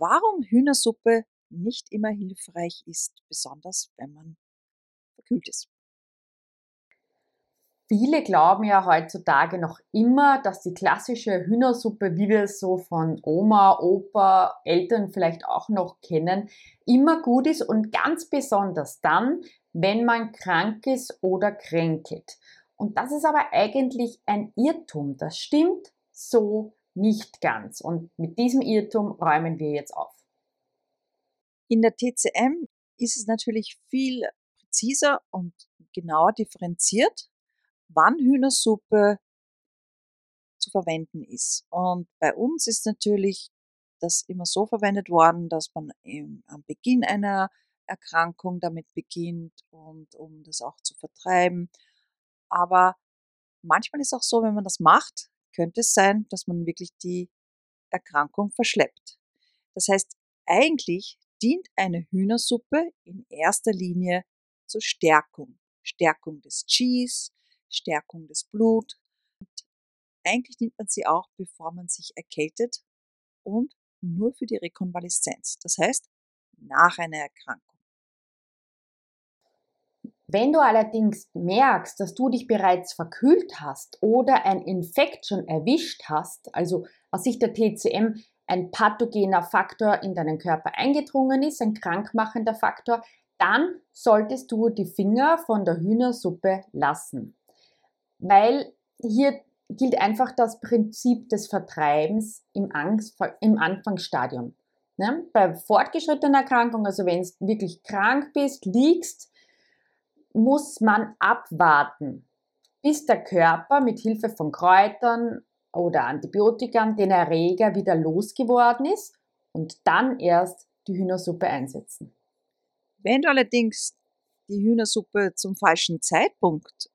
warum Hühnersuppe nicht immer hilfreich ist, besonders wenn man verkühlt ist. Viele glauben ja heutzutage noch immer, dass die klassische Hühnersuppe, wie wir es so von Oma, Opa, Eltern vielleicht auch noch kennen, immer gut ist und ganz besonders dann, wenn man krank ist oder kränkelt. Und das ist aber eigentlich ein Irrtum. Das stimmt so nicht ganz. Und mit diesem Irrtum räumen wir jetzt auf. In der TCM ist es natürlich viel präziser und genauer differenziert, wann Hühnersuppe zu verwenden ist. Und bei uns ist natürlich das immer so verwendet worden, dass man am Beginn einer Erkrankung damit beginnt und um das auch zu vertreiben. Aber manchmal ist auch so, wenn man das macht, könnte es sein, dass man wirklich die Erkrankung verschleppt. Das heißt, eigentlich dient eine Hühnersuppe in erster Linie zur Stärkung. Stärkung des Cheese, Stärkung des Blut. Und eigentlich nimmt man sie auch, bevor man sich erkältet und nur für die Rekonvaleszenz. Das heißt, nach einer Erkrankung. Wenn du allerdings merkst, dass du dich bereits verkühlt hast oder ein Infekt schon erwischt hast, also aus Sicht der TCM ein pathogener Faktor in deinen Körper eingedrungen ist, ein krankmachender Faktor, dann solltest du die Finger von der Hühnersuppe lassen. Weil hier gilt einfach das Prinzip des Vertreibens im, Angst, im Anfangsstadium. Ne? Bei fortgeschrittener Erkrankung, also wenn du wirklich krank bist, liegst, muss man abwarten, bis der Körper mit Hilfe von Kräutern oder Antibiotika den Erreger wieder losgeworden ist und dann erst die Hühnersuppe einsetzen. Wenn du allerdings die Hühnersuppe zum falschen Zeitpunkt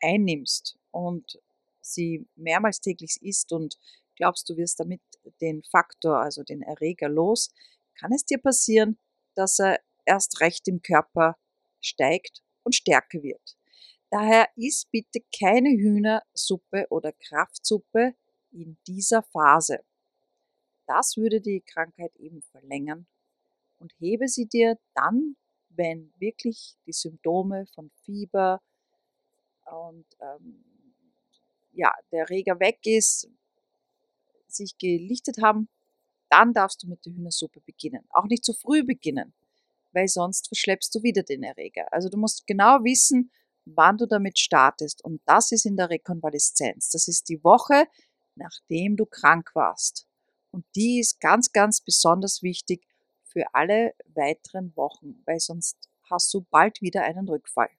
einnimmst und sie mehrmals täglich isst und glaubst, du wirst damit den Faktor, also den Erreger los, kann es dir passieren, dass er erst recht im Körper steigt und stärker wird. Daher isst bitte keine Hühnersuppe oder Kraftsuppe in dieser Phase. Das würde die Krankheit eben verlängern und hebe sie dir dann, wenn wirklich die Symptome von Fieber und ähm, ja, der Reger weg ist, sich gelichtet haben, dann darfst du mit der Hühnersuppe beginnen. Auch nicht zu früh beginnen weil sonst verschleppst du wieder den Erreger. Also du musst genau wissen, wann du damit startest. Und das ist in der Rekonvaleszenz. Das ist die Woche, nachdem du krank warst. Und die ist ganz, ganz besonders wichtig für alle weiteren Wochen, weil sonst hast du bald wieder einen Rückfall.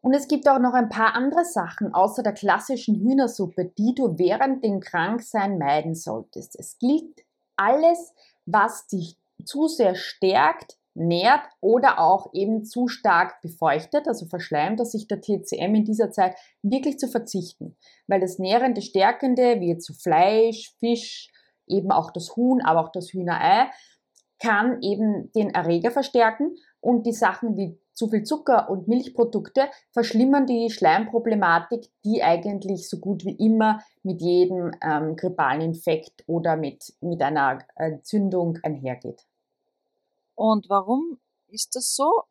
Und es gibt auch noch ein paar andere Sachen außer der klassischen Hühnersuppe, die du während dem Kranksein meiden solltest. Es gilt alles, was dich zu sehr stärkt, nährt oder auch eben zu stark befeuchtet, also verschleimt, dass sich der TCM in dieser Zeit wirklich zu verzichten. Weil das Nährende, Stärkende, wie zu Fleisch, Fisch, eben auch das Huhn, aber auch das Hühnerei, kann eben den Erreger verstärken und die Sachen wie zu viel Zucker und Milchprodukte verschlimmern die Schleimproblematik, die eigentlich so gut wie immer mit jedem ähm, grippalen Infekt oder mit, mit einer Entzündung einhergeht. Und warum ist das so?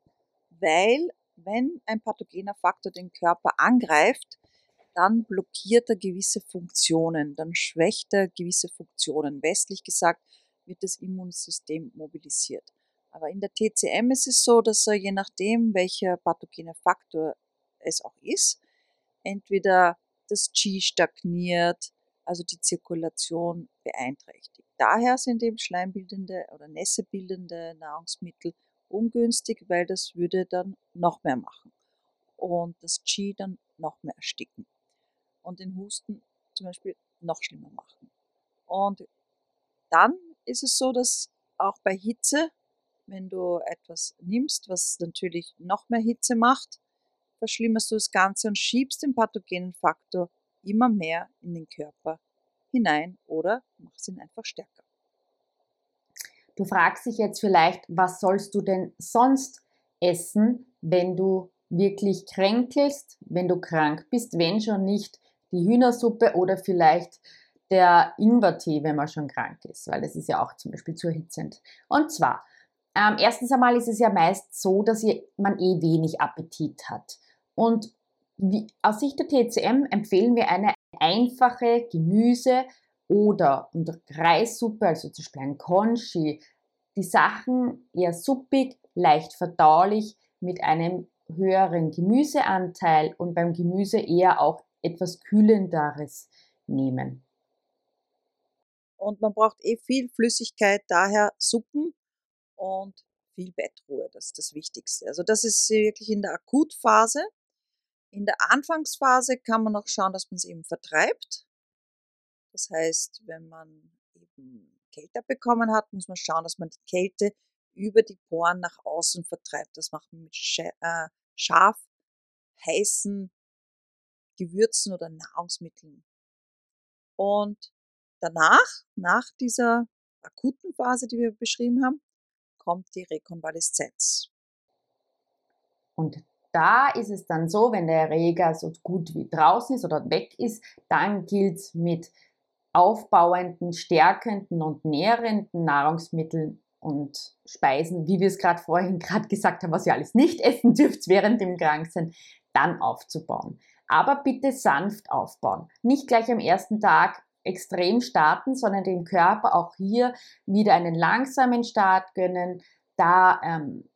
Weil wenn ein pathogener Faktor den Körper angreift, dann blockiert er gewisse Funktionen, dann schwächt er gewisse Funktionen. Westlich gesagt wird das Immunsystem mobilisiert. Aber in der TCM ist es so, dass er je nachdem, welcher pathogene Faktor es auch ist, entweder das Qi stagniert, also die Zirkulation beeinträchtigt. Daher sind eben schleimbildende oder nässebildende Nahrungsmittel ungünstig, weil das würde dann noch mehr machen und das Qi dann noch mehr ersticken und den Husten zum Beispiel noch schlimmer machen. Und Dann ist es so, dass auch bei Hitze, wenn du etwas nimmst, was natürlich noch mehr Hitze macht, verschlimmerst du das Ganze und schiebst den pathogenen Faktor immer mehr in den Körper hinein oder machst ihn einfach stärker. Du fragst dich jetzt vielleicht, was sollst du denn sonst essen, wenn du wirklich kränkelst, wenn du krank bist, wenn schon nicht die Hühnersuppe oder vielleicht der Ingwertee, wenn man schon krank ist, weil das ist ja auch zum Beispiel zu erhitzend. Und zwar, ähm, erstens einmal ist es ja meist so, dass man eh wenig Appetit hat. Und wie, aus Sicht der TCM empfehlen wir eine einfache Gemüse- oder Reissuppe, also zum Beispiel ein Conchi. Die Sachen eher suppig, leicht verdaulich, mit einem höheren Gemüseanteil und beim Gemüse eher auch etwas Kühlenderes nehmen. Und man braucht eh viel Flüssigkeit, daher Suppen und viel Bettruhe, das ist das Wichtigste. Also das ist wirklich in der Akutphase. In der Anfangsphase kann man noch schauen, dass man es eben vertreibt. Das heißt, wenn man eben Kälte bekommen hat, muss man schauen, dass man die Kälte über die Poren nach außen vertreibt. Das macht man mit äh, scharf heißen Gewürzen oder Nahrungsmitteln. Und danach, nach dieser akuten Phase, die wir beschrieben haben, kommt die Rekonvaleszenz. Und da ist es dann so, wenn der Erreger so gut wie draußen ist oder weg ist, dann gilt es mit aufbauenden, stärkenden und nährenden Nahrungsmitteln und Speisen, wie wir es gerade vorhin gerade gesagt haben, was ihr alles nicht essen dürft während dem Kranksein, dann aufzubauen. Aber bitte sanft aufbauen. Nicht gleich am ersten Tag extrem starten, sondern dem Körper auch hier wieder einen langsamen Start gönnen, da ähm,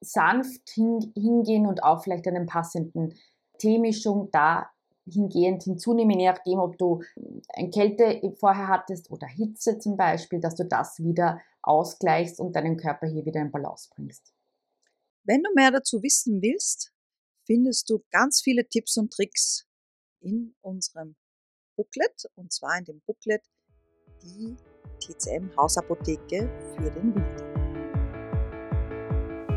sanft hin, hingehen und auch vielleicht einen passenden Teemischung da hingehend hinzunehmen, je nachdem, ob du eine Kälte vorher hattest oder Hitze zum Beispiel, dass du das wieder ausgleichst und deinen Körper hier wieder in Balance bringst. Wenn du mehr dazu wissen willst, findest du ganz viele Tipps und Tricks in unserem Booklet und zwar in dem Booklet die TCM Hausapotheke für den Winter.